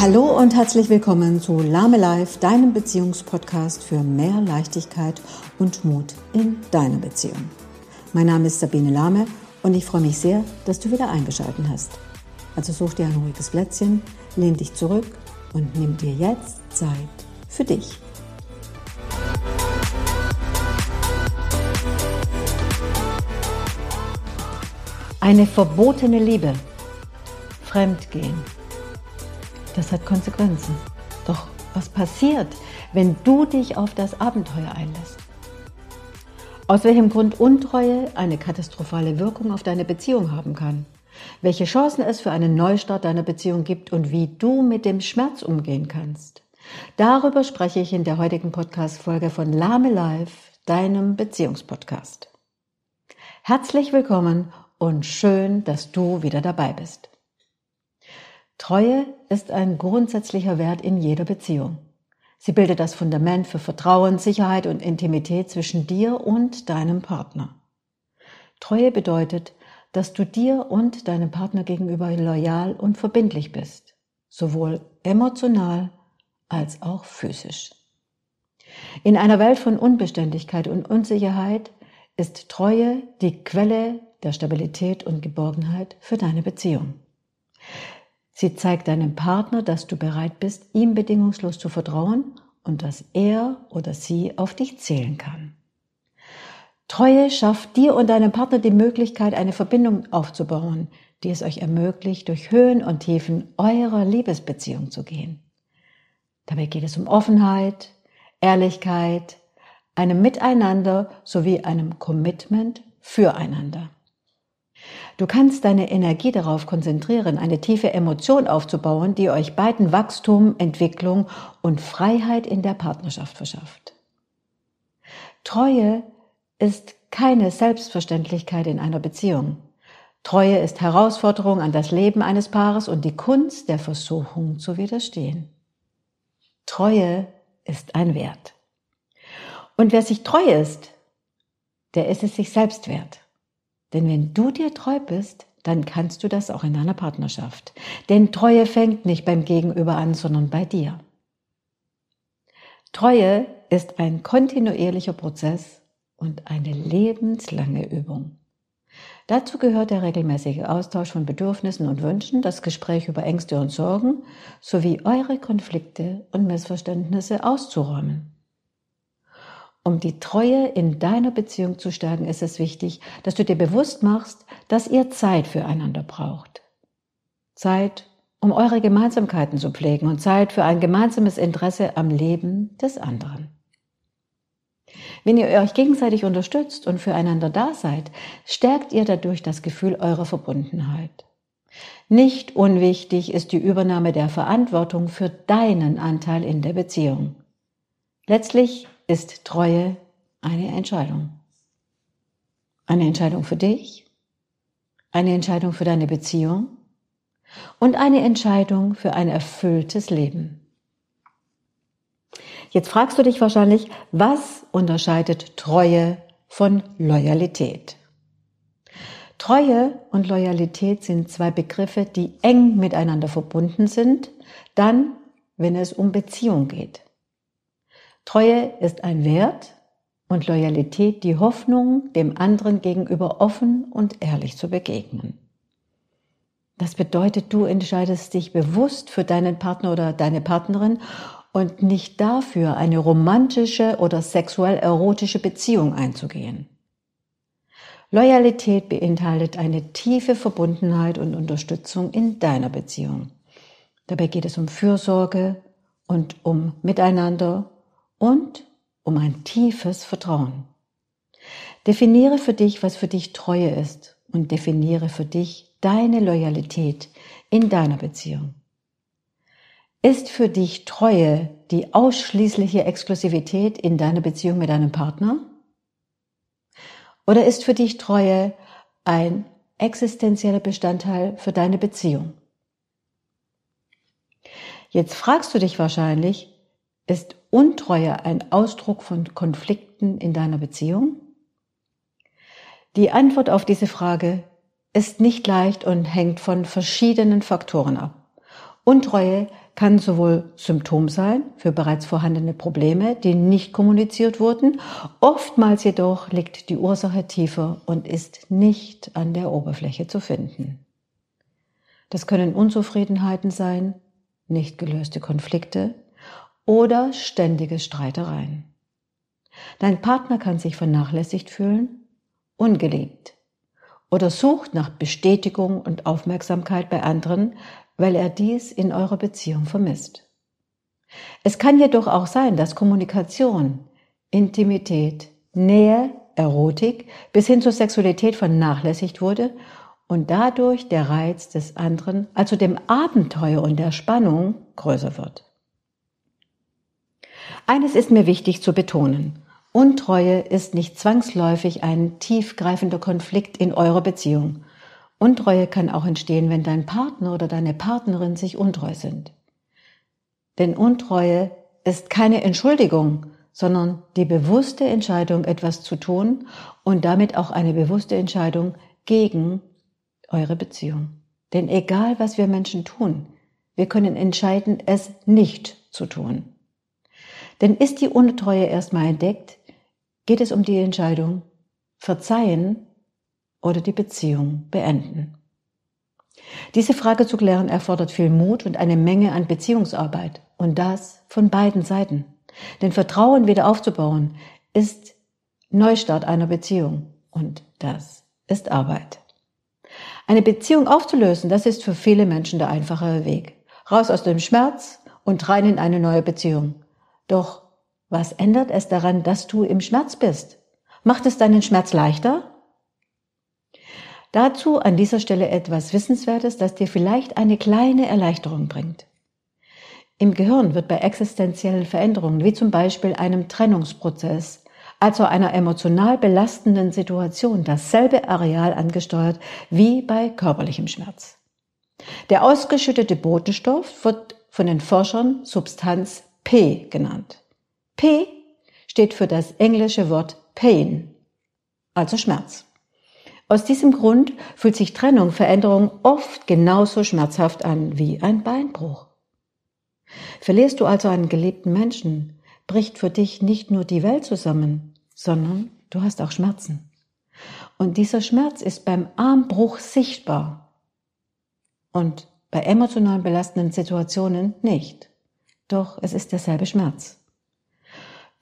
Hallo und herzlich willkommen zu Lame Life, deinem Beziehungspodcast für mehr Leichtigkeit und Mut in deiner Beziehung. Mein Name ist Sabine Lahme und ich freue mich sehr, dass du wieder eingeschaltet hast. Also such dir ein ruhiges Plätzchen, lehn dich zurück und nimm dir jetzt Zeit für dich. Eine verbotene Liebe. Fremdgehen das hat Konsequenzen. Doch was passiert, wenn du dich auf das Abenteuer einlässt? Aus welchem Grund Untreue eine katastrophale Wirkung auf deine Beziehung haben kann? Welche Chancen es für einen Neustart deiner Beziehung gibt und wie du mit dem Schmerz umgehen kannst? Darüber spreche ich in der heutigen Podcast-Folge von Lame Life, deinem Beziehungspodcast. Herzlich willkommen und schön, dass du wieder dabei bist. Treue ist ein grundsätzlicher Wert in jeder Beziehung. Sie bildet das Fundament für Vertrauen, Sicherheit und Intimität zwischen dir und deinem Partner. Treue bedeutet, dass du dir und deinem Partner gegenüber loyal und verbindlich bist, sowohl emotional als auch physisch. In einer Welt von Unbeständigkeit und Unsicherheit ist Treue die Quelle der Stabilität und Geborgenheit für deine Beziehung. Sie zeigt deinem Partner, dass du bereit bist, ihm bedingungslos zu vertrauen und dass er oder sie auf dich zählen kann. Treue schafft dir und deinem Partner die Möglichkeit, eine Verbindung aufzubauen, die es euch ermöglicht, durch Höhen und Tiefen eurer Liebesbeziehung zu gehen. Dabei geht es um Offenheit, Ehrlichkeit, einem Miteinander sowie einem Commitment füreinander. Du kannst deine Energie darauf konzentrieren, eine tiefe Emotion aufzubauen, die euch beiden Wachstum, Entwicklung und Freiheit in der Partnerschaft verschafft. Treue ist keine Selbstverständlichkeit in einer Beziehung. Treue ist Herausforderung an das Leben eines Paares und die Kunst der Versuchung zu widerstehen. Treue ist ein Wert. Und wer sich treu ist, der ist es sich selbst wert. Denn wenn du dir treu bist, dann kannst du das auch in deiner Partnerschaft. Denn Treue fängt nicht beim Gegenüber an, sondern bei dir. Treue ist ein kontinuierlicher Prozess und eine lebenslange Übung. Dazu gehört der regelmäßige Austausch von Bedürfnissen und Wünschen, das Gespräch über Ängste und Sorgen sowie eure Konflikte und Missverständnisse auszuräumen. Um die Treue in deiner Beziehung zu stärken, ist es wichtig, dass du dir bewusst machst, dass ihr Zeit füreinander braucht. Zeit, um eure Gemeinsamkeiten zu pflegen und Zeit für ein gemeinsames Interesse am Leben des anderen. Wenn ihr euch gegenseitig unterstützt und füreinander da seid, stärkt ihr dadurch das Gefühl eurer Verbundenheit. Nicht unwichtig ist die Übernahme der Verantwortung für deinen Anteil in der Beziehung. Letztlich ist Treue eine Entscheidung. Eine Entscheidung für dich, eine Entscheidung für deine Beziehung und eine Entscheidung für ein erfülltes Leben. Jetzt fragst du dich wahrscheinlich, was unterscheidet Treue von Loyalität? Treue und Loyalität sind zwei Begriffe, die eng miteinander verbunden sind, dann, wenn es um Beziehung geht. Treue ist ein Wert und Loyalität die Hoffnung, dem anderen gegenüber offen und ehrlich zu begegnen. Das bedeutet, du entscheidest dich bewusst für deinen Partner oder deine Partnerin und nicht dafür, eine romantische oder sexuell erotische Beziehung einzugehen. Loyalität beinhaltet eine tiefe Verbundenheit und Unterstützung in deiner Beziehung. Dabei geht es um Fürsorge und um Miteinander und um ein tiefes Vertrauen. Definiere für dich, was für dich Treue ist und definiere für dich deine Loyalität in deiner Beziehung. Ist für dich Treue die ausschließliche Exklusivität in deiner Beziehung mit deinem Partner? Oder ist für dich Treue ein existenzieller Bestandteil für deine Beziehung? Jetzt fragst du dich wahrscheinlich, ist Untreue ein Ausdruck von Konflikten in deiner Beziehung? Die Antwort auf diese Frage ist nicht leicht und hängt von verschiedenen Faktoren ab. Untreue kann sowohl Symptom sein für bereits vorhandene Probleme, die nicht kommuniziert wurden, oftmals jedoch liegt die Ursache tiefer und ist nicht an der Oberfläche zu finden. Das können Unzufriedenheiten sein, nicht gelöste Konflikte oder ständige Streitereien. Dein Partner kann sich vernachlässigt fühlen, ungeliebt oder sucht nach Bestätigung und Aufmerksamkeit bei anderen, weil er dies in eurer Beziehung vermisst. Es kann jedoch auch sein, dass Kommunikation, Intimität, Nähe, Erotik bis hin zur Sexualität vernachlässigt wurde und dadurch der Reiz des anderen, also dem Abenteuer und der Spannung, größer wird. Eines ist mir wichtig zu betonen. Untreue ist nicht zwangsläufig ein tiefgreifender Konflikt in eurer Beziehung. Untreue kann auch entstehen, wenn dein Partner oder deine Partnerin sich untreu sind. Denn Untreue ist keine Entschuldigung, sondern die bewusste Entscheidung, etwas zu tun und damit auch eine bewusste Entscheidung gegen eure Beziehung. Denn egal, was wir Menschen tun, wir können entscheiden, es nicht zu tun. Denn ist die Untreue erstmal entdeckt, geht es um die Entscheidung, verzeihen oder die Beziehung beenden. Diese Frage zu klären erfordert viel Mut und eine Menge an Beziehungsarbeit. Und das von beiden Seiten. Denn Vertrauen wieder aufzubauen ist Neustart einer Beziehung. Und das ist Arbeit. Eine Beziehung aufzulösen, das ist für viele Menschen der einfachere Weg. Raus aus dem Schmerz und rein in eine neue Beziehung. Doch was ändert es daran, dass du im Schmerz bist? Macht es deinen Schmerz leichter? Dazu an dieser Stelle etwas Wissenswertes, das dir vielleicht eine kleine Erleichterung bringt. Im Gehirn wird bei existenziellen Veränderungen, wie zum Beispiel einem Trennungsprozess, also einer emotional belastenden Situation, dasselbe Areal angesteuert wie bei körperlichem Schmerz. Der ausgeschüttete Botenstoff wird von den Forschern Substanz P genannt. P steht für das englische Wort Pain, also Schmerz. Aus diesem Grund fühlt sich Trennung, Veränderung oft genauso schmerzhaft an wie ein Beinbruch. Verlierst du also einen geliebten Menschen, bricht für dich nicht nur die Welt zusammen, sondern du hast auch Schmerzen. Und dieser Schmerz ist beim Armbruch sichtbar und bei emotional belastenden Situationen nicht. Doch es ist derselbe Schmerz.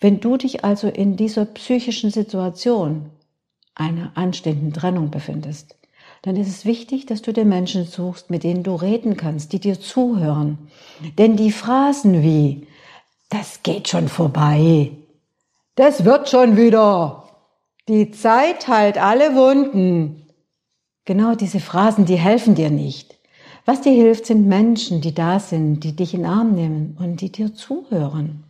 Wenn du dich also in dieser psychischen Situation einer anstehenden Trennung befindest, dann ist es wichtig, dass du dir Menschen suchst, mit denen du reden kannst, die dir zuhören. Denn die Phrasen wie, das geht schon vorbei, das wird schon wieder, die Zeit heilt alle Wunden. Genau diese Phrasen, die helfen dir nicht. Was dir hilft, sind Menschen, die da sind, die dich in den Arm nehmen und die dir zuhören.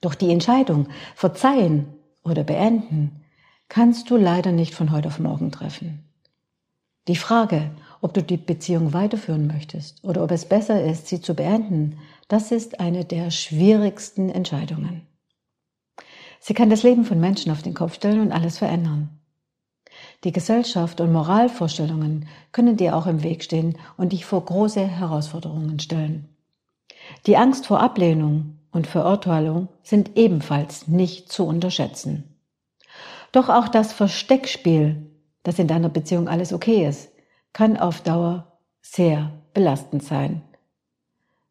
Doch die Entscheidung, verzeihen oder beenden, kannst du leider nicht von heute auf morgen treffen. Die Frage, ob du die Beziehung weiterführen möchtest oder ob es besser ist, sie zu beenden, das ist eine der schwierigsten Entscheidungen. Sie kann das Leben von Menschen auf den Kopf stellen und alles verändern. Die Gesellschaft und Moralvorstellungen können dir auch im Weg stehen und dich vor große Herausforderungen stellen. Die Angst vor Ablehnung und Verurteilung sind ebenfalls nicht zu unterschätzen. Doch auch das Versteckspiel, dass in deiner Beziehung alles okay ist, kann auf Dauer sehr belastend sein.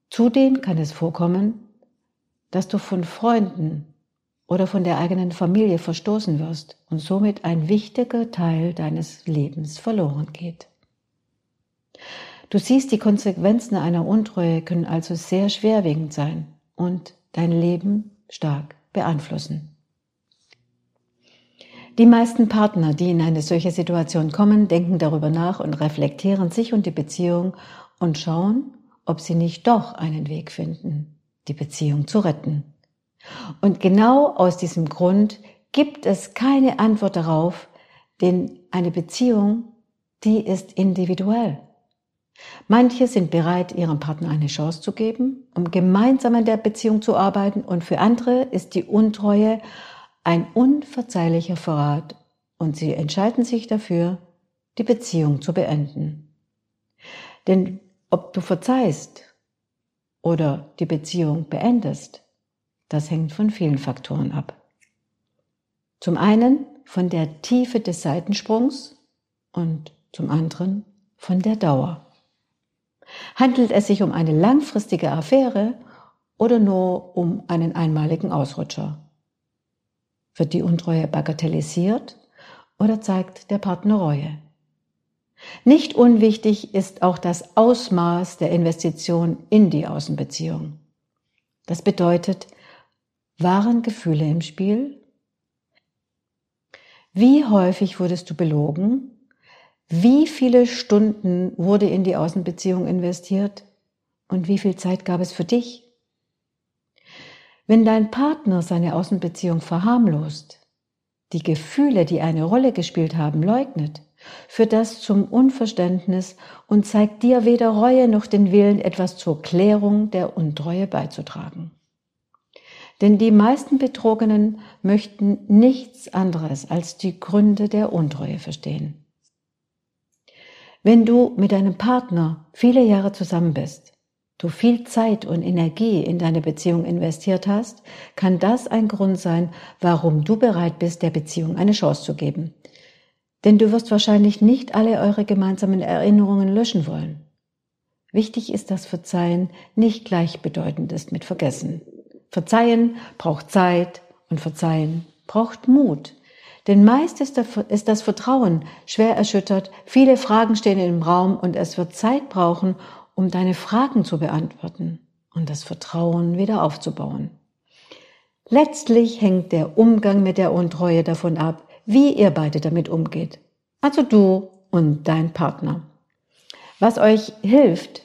Zudem kann es vorkommen, dass du von Freunden oder von der eigenen Familie verstoßen wirst und somit ein wichtiger Teil deines Lebens verloren geht. Du siehst, die Konsequenzen einer Untreue können also sehr schwerwiegend sein und dein Leben stark beeinflussen. Die meisten Partner, die in eine solche Situation kommen, denken darüber nach und reflektieren sich und die Beziehung und schauen, ob sie nicht doch einen Weg finden, die Beziehung zu retten. Und genau aus diesem Grund gibt es keine Antwort darauf, denn eine Beziehung, die ist individuell. Manche sind bereit, ihrem Partner eine Chance zu geben, um gemeinsam an der Beziehung zu arbeiten, und für andere ist die Untreue ein unverzeihlicher Verrat und sie entscheiden sich dafür, die Beziehung zu beenden. Denn ob du verzeihst oder die Beziehung beendest, das hängt von vielen Faktoren ab. Zum einen von der Tiefe des Seitensprungs und zum anderen von der Dauer. Handelt es sich um eine langfristige Affäre oder nur um einen einmaligen Ausrutscher? Wird die Untreue bagatellisiert oder zeigt der Partner Reue? Nicht unwichtig ist auch das Ausmaß der Investition in die Außenbeziehung. Das bedeutet, waren Gefühle im Spiel? Wie häufig wurdest du belogen? Wie viele Stunden wurde in die Außenbeziehung investiert? Und wie viel Zeit gab es für dich? Wenn dein Partner seine Außenbeziehung verharmlost, die Gefühle, die eine Rolle gespielt haben, leugnet, führt das zum Unverständnis und zeigt dir weder Reue noch den Willen, etwas zur Klärung der Untreue beizutragen. Denn die meisten Betrogenen möchten nichts anderes als die Gründe der Untreue verstehen. Wenn du mit deinem Partner viele Jahre zusammen bist, du viel Zeit und Energie in deine Beziehung investiert hast, kann das ein Grund sein, warum du bereit bist, der Beziehung eine Chance zu geben. Denn du wirst wahrscheinlich nicht alle eure gemeinsamen Erinnerungen löschen wollen. Wichtig ist, dass Verzeihen nicht gleichbedeutend ist mit Vergessen. Verzeihen braucht Zeit und Verzeihen braucht Mut. Denn meist ist das Vertrauen schwer erschüttert, viele Fragen stehen im Raum und es wird Zeit brauchen, um deine Fragen zu beantworten und das Vertrauen wieder aufzubauen. Letztlich hängt der Umgang mit der Untreue davon ab, wie ihr beide damit umgeht. Also du und dein Partner. Was euch hilft,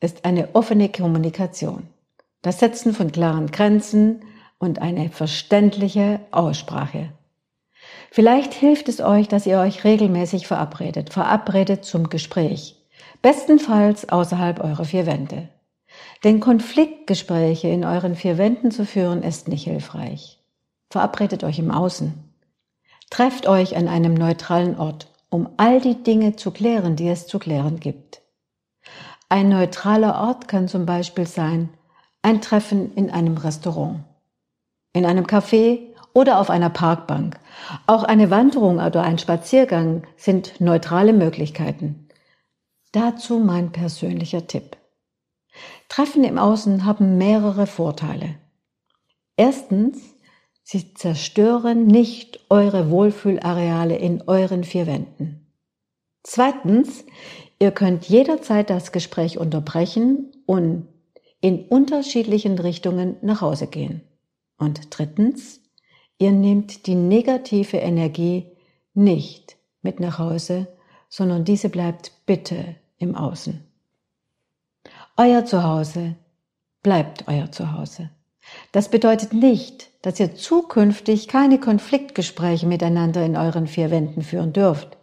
ist eine offene Kommunikation. Das Setzen von klaren Grenzen und eine verständliche Aussprache. Vielleicht hilft es euch, dass ihr euch regelmäßig verabredet, verabredet zum Gespräch. Bestenfalls außerhalb eurer vier Wände. Denn Konfliktgespräche in euren vier Wänden zu führen ist nicht hilfreich. Verabredet euch im Außen. Trefft euch an einem neutralen Ort, um all die Dinge zu klären, die es zu klären gibt. Ein neutraler Ort kann zum Beispiel sein, ein Treffen in einem Restaurant, in einem Café oder auf einer Parkbank. Auch eine Wanderung oder ein Spaziergang sind neutrale Möglichkeiten. Dazu mein persönlicher Tipp. Treffen im Außen haben mehrere Vorteile. Erstens, sie zerstören nicht eure Wohlfühlareale in euren vier Wänden. Zweitens, ihr könnt jederzeit das Gespräch unterbrechen und in unterschiedlichen Richtungen nach Hause gehen. Und drittens, ihr nehmt die negative Energie nicht mit nach Hause, sondern diese bleibt bitte im Außen. Euer Zuhause bleibt euer Zuhause. Das bedeutet nicht, dass ihr zukünftig keine Konfliktgespräche miteinander in euren vier Wänden führen dürft.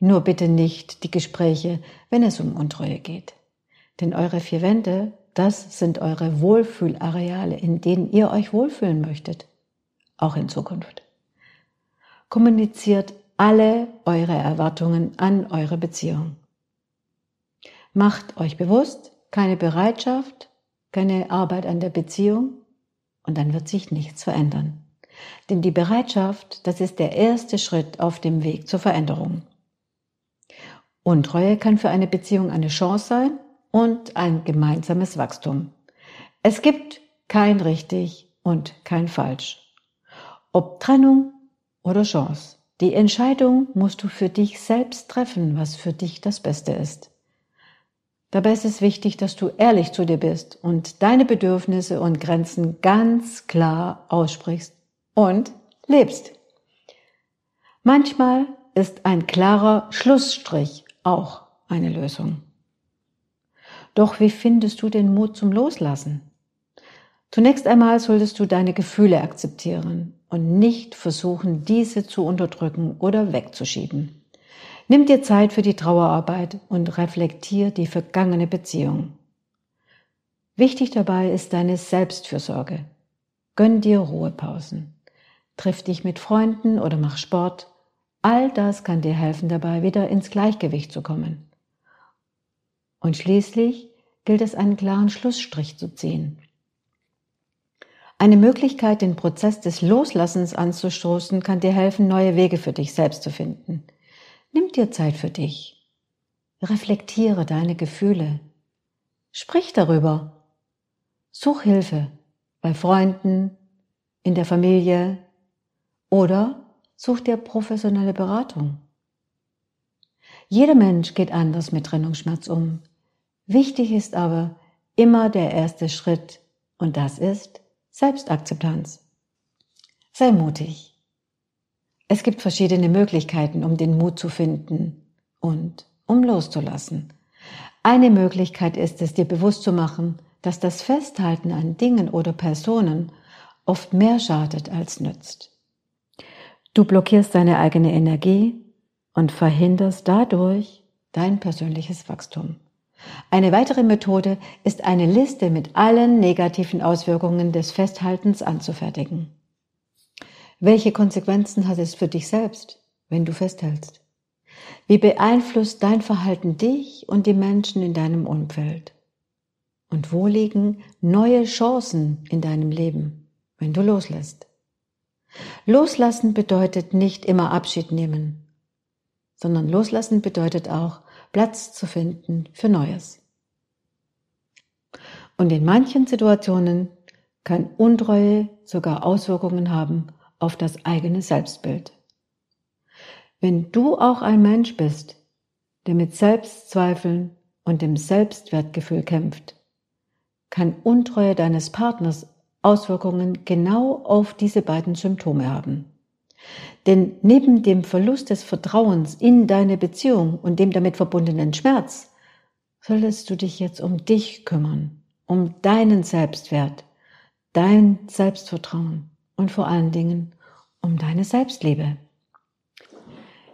Nur bitte nicht die Gespräche, wenn es um Untreue geht. Denn eure vier Wände das sind eure Wohlfühlareale, in denen ihr euch wohlfühlen möchtet, auch in Zukunft. Kommuniziert alle eure Erwartungen an eure Beziehung. Macht euch bewusst, keine Bereitschaft, keine Arbeit an der Beziehung und dann wird sich nichts verändern. Denn die Bereitschaft, das ist der erste Schritt auf dem Weg zur Veränderung. Untreue kann für eine Beziehung eine Chance sein und ein gemeinsames Wachstum. Es gibt kein richtig und kein falsch. Ob Trennung oder Chance. Die Entscheidung musst du für dich selbst treffen, was für dich das Beste ist. Dabei ist es wichtig, dass du ehrlich zu dir bist und deine Bedürfnisse und Grenzen ganz klar aussprichst und lebst. Manchmal ist ein klarer Schlussstrich auch eine Lösung. Doch wie findest du den Mut zum Loslassen? Zunächst einmal solltest du deine Gefühle akzeptieren und nicht versuchen, diese zu unterdrücken oder wegzuschieben. Nimm dir Zeit für die Trauerarbeit und reflektier die vergangene Beziehung. Wichtig dabei ist deine Selbstfürsorge. Gönn dir Ruhepausen. Triff dich mit Freunden oder mach Sport. All das kann dir helfen dabei, wieder ins Gleichgewicht zu kommen. Und schließlich gilt es einen klaren Schlussstrich zu ziehen. Eine Möglichkeit, den Prozess des Loslassens anzustoßen, kann dir helfen, neue Wege für dich selbst zu finden. Nimm dir Zeit für dich. Reflektiere deine Gefühle. Sprich darüber. Such Hilfe bei Freunden, in der Familie oder such dir professionelle Beratung. Jeder Mensch geht anders mit Trennungsschmerz um. Wichtig ist aber immer der erste Schritt und das ist Selbstakzeptanz. Sei mutig. Es gibt verschiedene Möglichkeiten, um den Mut zu finden und um loszulassen. Eine Möglichkeit ist es, dir bewusst zu machen, dass das Festhalten an Dingen oder Personen oft mehr schadet als nützt. Du blockierst deine eigene Energie und verhinderst dadurch dein persönliches Wachstum. Eine weitere Methode ist eine Liste mit allen negativen Auswirkungen des Festhaltens anzufertigen. Welche Konsequenzen hat es für dich selbst, wenn du festhältst? Wie beeinflusst dein Verhalten dich und die Menschen in deinem Umfeld? Und wo liegen neue Chancen in deinem Leben, wenn du loslässt? Loslassen bedeutet nicht immer Abschied nehmen, sondern loslassen bedeutet auch Platz zu finden für Neues. Und in manchen Situationen kann Untreue sogar Auswirkungen haben auf das eigene Selbstbild. Wenn du auch ein Mensch bist, der mit Selbstzweifeln und dem Selbstwertgefühl kämpft, kann Untreue deines Partners Auswirkungen genau auf diese beiden Symptome haben. Denn neben dem Verlust des Vertrauens in deine Beziehung und dem damit verbundenen Schmerz, solltest du dich jetzt um dich kümmern, um deinen Selbstwert, dein Selbstvertrauen und vor allen Dingen um deine Selbstliebe.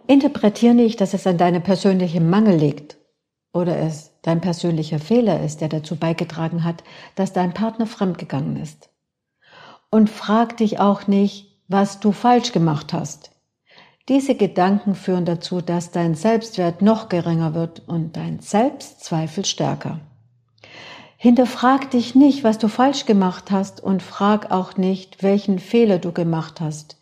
Interpretiere nicht, dass es an deinem persönlichen Mangel liegt oder es dein persönlicher Fehler ist, der dazu beigetragen hat, dass dein Partner fremdgegangen ist. Und frag dich auch nicht, was du falsch gemacht hast. Diese Gedanken führen dazu, dass dein Selbstwert noch geringer wird und dein Selbstzweifel stärker. Hinterfrag dich nicht, was du falsch gemacht hast und frag auch nicht, welchen Fehler du gemacht hast.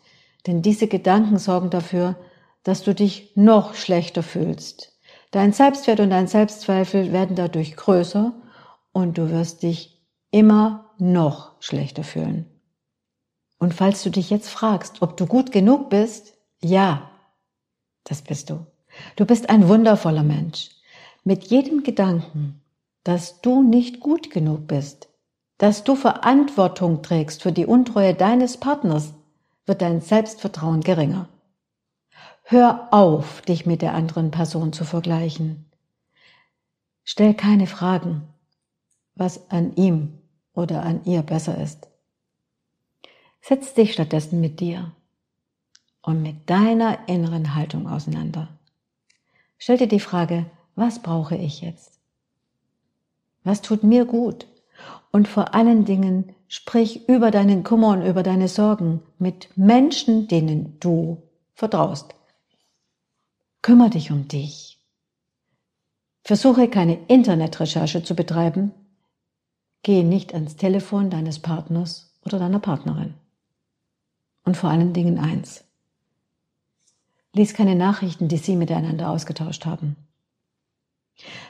Denn diese Gedanken sorgen dafür, dass du dich noch schlechter fühlst. Dein Selbstwert und dein Selbstzweifel werden dadurch größer und du wirst dich immer noch schlechter fühlen. Und falls du dich jetzt fragst, ob du gut genug bist, ja, das bist du. Du bist ein wundervoller Mensch. Mit jedem Gedanken, dass du nicht gut genug bist, dass du Verantwortung trägst für die Untreue deines Partners, wird dein Selbstvertrauen geringer. Hör auf, dich mit der anderen Person zu vergleichen. Stell keine Fragen, was an ihm oder an ihr besser ist. Setz dich stattdessen mit dir und mit deiner inneren Haltung auseinander. Stell dir die Frage, was brauche ich jetzt? Was tut mir gut? Und vor allen Dingen sprich über deinen Kummer und über deine Sorgen mit Menschen, denen du vertraust. Kümmer dich um dich. Versuche keine Internetrecherche zu betreiben. Gehe nicht ans Telefon deines Partners oder deiner Partnerin. Und vor allen Dingen eins. Lies keine Nachrichten, die Sie miteinander ausgetauscht haben.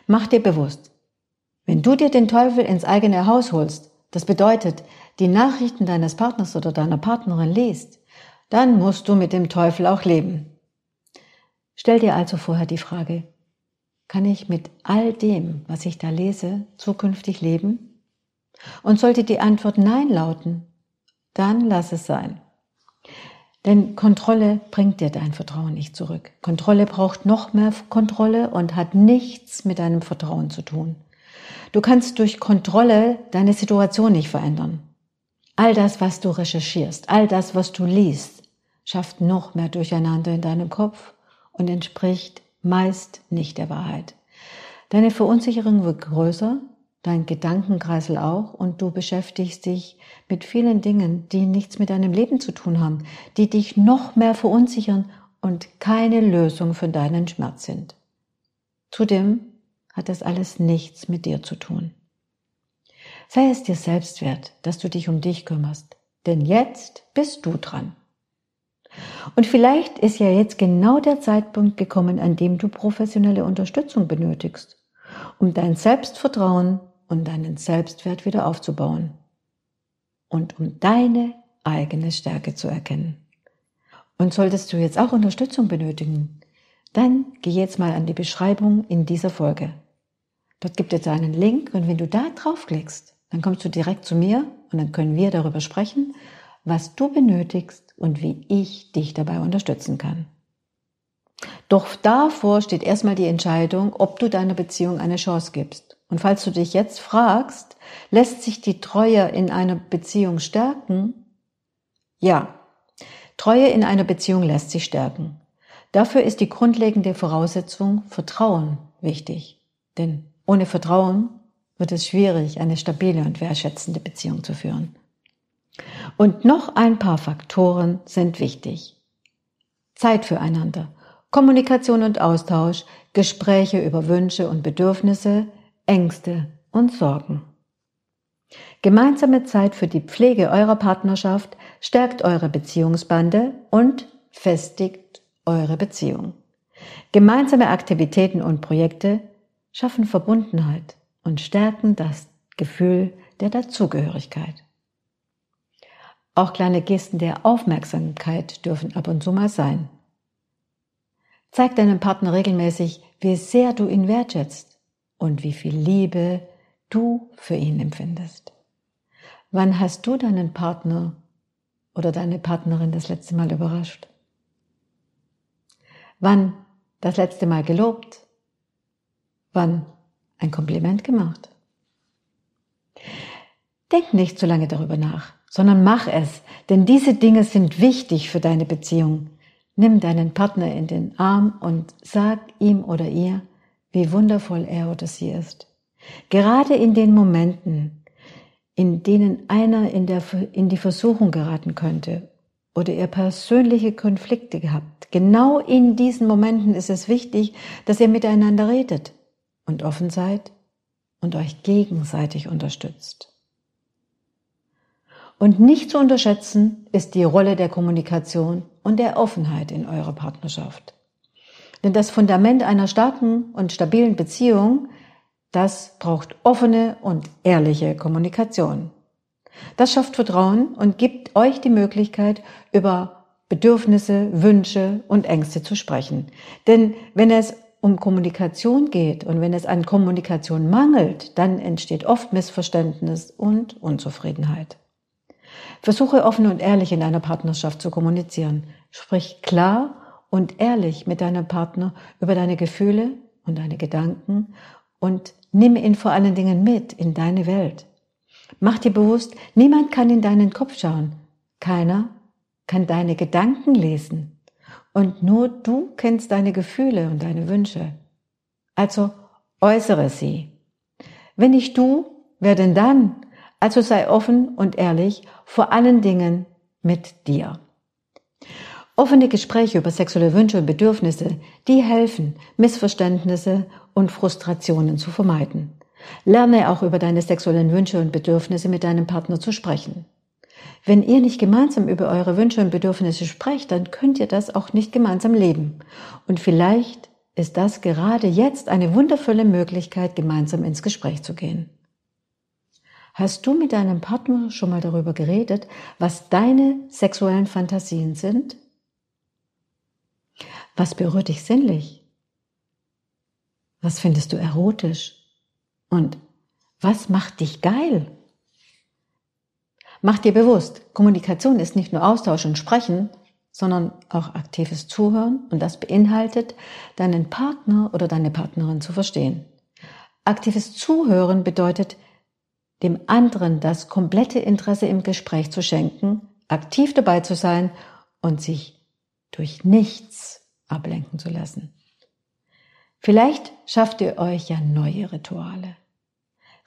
Mach dir bewusst, wenn du dir den Teufel ins eigene Haus holst, das bedeutet, die Nachrichten deines Partners oder deiner Partnerin liest, dann musst du mit dem Teufel auch leben. Stell dir also vorher die Frage, kann ich mit all dem, was ich da lese, zukünftig leben? Und sollte die Antwort Nein lauten, dann lass es sein. Denn Kontrolle bringt dir dein Vertrauen nicht zurück. Kontrolle braucht noch mehr Kontrolle und hat nichts mit deinem Vertrauen zu tun. Du kannst durch Kontrolle deine Situation nicht verändern. All das, was du recherchierst, all das, was du liest, schafft noch mehr Durcheinander in deinem Kopf und entspricht meist nicht der Wahrheit. Deine Verunsicherung wird größer, dein Gedankenkreisel auch und du beschäftigst dich mit vielen Dingen, die nichts mit deinem Leben zu tun haben, die dich noch mehr verunsichern und keine Lösung für deinen Schmerz sind. Zudem hat das alles nichts mit dir zu tun. Sei es dir selbst wert, dass du dich um dich kümmerst, denn jetzt bist du dran. Und vielleicht ist ja jetzt genau der Zeitpunkt gekommen, an dem du professionelle Unterstützung benötigst, um dein Selbstvertrauen und deinen Selbstwert wieder aufzubauen und um deine eigene Stärke zu erkennen. Und solltest du jetzt auch Unterstützung benötigen, dann geh jetzt mal an die Beschreibung in dieser Folge. Dort gibt es einen Link und wenn du da draufklickst, dann kommst du direkt zu mir und dann können wir darüber sprechen, was du benötigst und wie ich dich dabei unterstützen kann. Doch davor steht erstmal die Entscheidung, ob du deiner Beziehung eine Chance gibst. Und falls du dich jetzt fragst, lässt sich die Treue in einer Beziehung stärken? Ja, Treue in einer Beziehung lässt sich stärken. Dafür ist die grundlegende Voraussetzung Vertrauen wichtig. Denn ohne Vertrauen wird es schwierig, eine stabile und wertschätzende Beziehung zu führen. Und noch ein paar Faktoren sind wichtig. Zeit füreinander, Kommunikation und Austausch, Gespräche über Wünsche und Bedürfnisse, Ängste und Sorgen. Gemeinsame Zeit für die Pflege eurer Partnerschaft stärkt eure Beziehungsbande und festigt eure Beziehung. Gemeinsame Aktivitäten und Projekte schaffen Verbundenheit und stärken das Gefühl der Dazugehörigkeit. Auch kleine Gesten der Aufmerksamkeit dürfen ab und zu mal sein. Zeig deinem Partner regelmäßig, wie sehr du ihn wertschätzt und wie viel Liebe du für ihn empfindest. Wann hast du deinen Partner oder deine Partnerin das letzte Mal überrascht? Wann das letzte Mal gelobt? Wann ein Kompliment gemacht? Denk nicht so lange darüber nach, sondern mach es, denn diese Dinge sind wichtig für deine Beziehung. Nimm deinen Partner in den Arm und sag ihm oder ihr, wie wundervoll er oder sie ist. Gerade in den Momenten, in denen einer in, der, in die Versuchung geraten könnte oder ihr persönliche Konflikte gehabt, genau in diesen Momenten ist es wichtig, dass ihr miteinander redet und offen seid und euch gegenseitig unterstützt. Und nicht zu unterschätzen ist die Rolle der Kommunikation und der Offenheit in eurer Partnerschaft. Denn das Fundament einer starken und stabilen Beziehung das braucht offene und ehrliche Kommunikation. Das schafft Vertrauen und gibt euch die Möglichkeit, über Bedürfnisse, Wünsche und Ängste zu sprechen. Denn wenn es um Kommunikation geht und wenn es an Kommunikation mangelt, dann entsteht oft Missverständnis und Unzufriedenheit. Versuche offen und ehrlich in einer Partnerschaft zu kommunizieren. Sprich klar und ehrlich mit deinem Partner über deine Gefühle und deine Gedanken und nimm ihn vor allen Dingen mit in deine Welt. Mach dir bewusst, niemand kann in deinen Kopf schauen. Keiner kann deine Gedanken lesen. Und nur du kennst deine Gefühle und deine Wünsche. Also äußere sie. Wenn nicht du, wer denn dann? Also sei offen und ehrlich, vor allen Dingen mit dir. Offene Gespräche über sexuelle Wünsche und Bedürfnisse, die helfen, Missverständnisse und Frustrationen zu vermeiden. Lerne auch über deine sexuellen Wünsche und Bedürfnisse mit deinem Partner zu sprechen. Wenn ihr nicht gemeinsam über eure Wünsche und Bedürfnisse sprecht, dann könnt ihr das auch nicht gemeinsam leben. Und vielleicht ist das gerade jetzt eine wundervolle Möglichkeit, gemeinsam ins Gespräch zu gehen. Hast du mit deinem Partner schon mal darüber geredet, was deine sexuellen Fantasien sind? Was berührt dich sinnlich? Was findest du erotisch? Und was macht dich geil? Mach dir bewusst, Kommunikation ist nicht nur Austausch und Sprechen, sondern auch aktives Zuhören und das beinhaltet, deinen Partner oder deine Partnerin zu verstehen. Aktives Zuhören bedeutet, dem anderen das komplette Interesse im Gespräch zu schenken, aktiv dabei zu sein und sich durch nichts ablenken zu lassen. Vielleicht schafft ihr euch ja neue Rituale.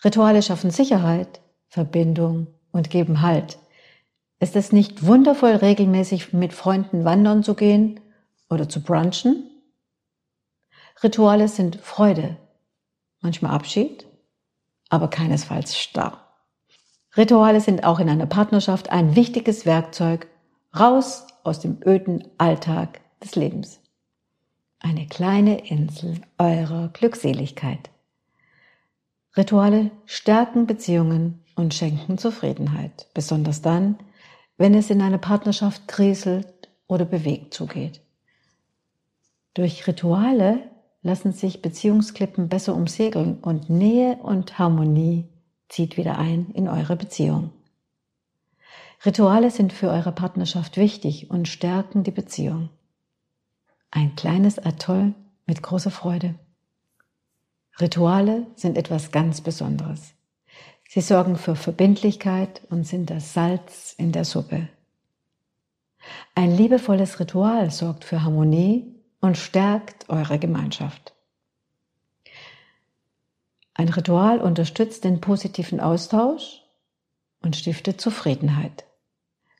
Rituale schaffen Sicherheit, Verbindung und geben Halt. Ist es nicht wundervoll, regelmäßig mit Freunden wandern zu gehen oder zu brunchen? Rituale sind Freude, manchmal Abschied, aber keinesfalls starr. Rituale sind auch in einer Partnerschaft ein wichtiges Werkzeug raus aus dem öden Alltag des Lebens. Eine kleine Insel eurer Glückseligkeit. Rituale stärken Beziehungen und schenken Zufriedenheit, besonders dann, wenn es in einer Partnerschaft kriselt oder bewegt zugeht. Durch Rituale lassen sich Beziehungsklippen besser umsegeln und Nähe und Harmonie zieht wieder ein in eure Beziehung. Rituale sind für eure Partnerschaft wichtig und stärken die Beziehung. Ein kleines Atoll mit großer Freude. Rituale sind etwas ganz Besonderes. Sie sorgen für Verbindlichkeit und sind das Salz in der Suppe. Ein liebevolles Ritual sorgt für Harmonie und stärkt eure Gemeinschaft. Ein Ritual unterstützt den positiven Austausch und stiftet Zufriedenheit.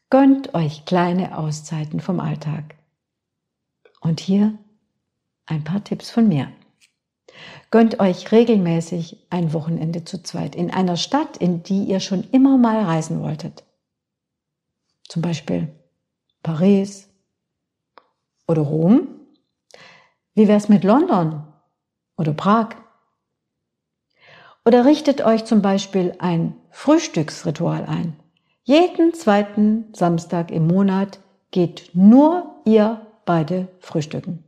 Gönnt euch kleine Auszeiten vom Alltag. Und hier ein paar Tipps von mir. Gönnt euch regelmäßig ein Wochenende zu zweit in einer Stadt, in die ihr schon immer mal reisen wolltet. Zum Beispiel Paris oder Rom. Wie wär's mit London oder Prag? Oder richtet euch zum Beispiel ein Frühstücksritual ein. Jeden zweiten Samstag im Monat geht nur ihr beide frühstücken.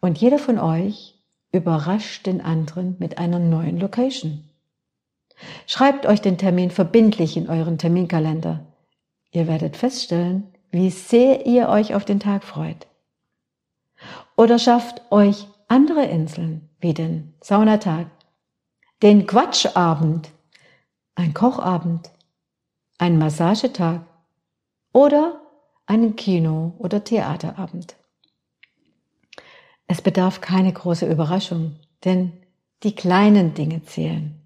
Und jeder von euch überrascht den anderen mit einer neuen Location. Schreibt euch den Termin verbindlich in euren Terminkalender. Ihr werdet feststellen, wie sehr ihr euch auf den Tag freut. Oder schafft euch andere Inseln wie den Saunatag, den Quatschabend, ein Kochabend, ein Massagetag oder einen Kino- oder Theaterabend. Es bedarf keine große Überraschung, denn die kleinen Dinge zählen.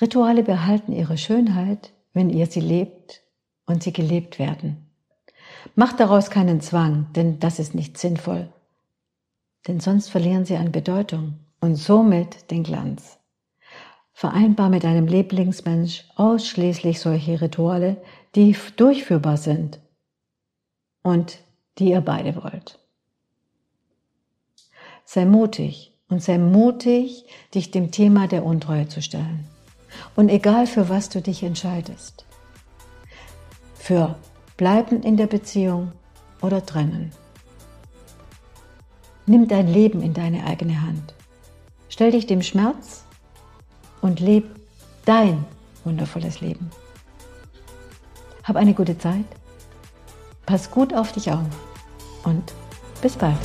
Rituale behalten ihre Schönheit, wenn ihr sie lebt und sie gelebt werden. Macht daraus keinen Zwang, denn das ist nicht sinnvoll. Denn sonst verlieren sie an Bedeutung und somit den Glanz. Vereinbar mit einem Lieblingsmensch ausschließlich solche Rituale, die durchführbar sind und die ihr beide wollt. Sei mutig und sei mutig, dich dem Thema der Untreue zu stellen. Und egal für was du dich entscheidest, für bleiben in der Beziehung oder trennen. Nimm dein Leben in deine eigene Hand. Stell dich dem Schmerz und leb dein wundervolles Leben. Hab eine gute Zeit, pass gut auf dich auf und bis bald.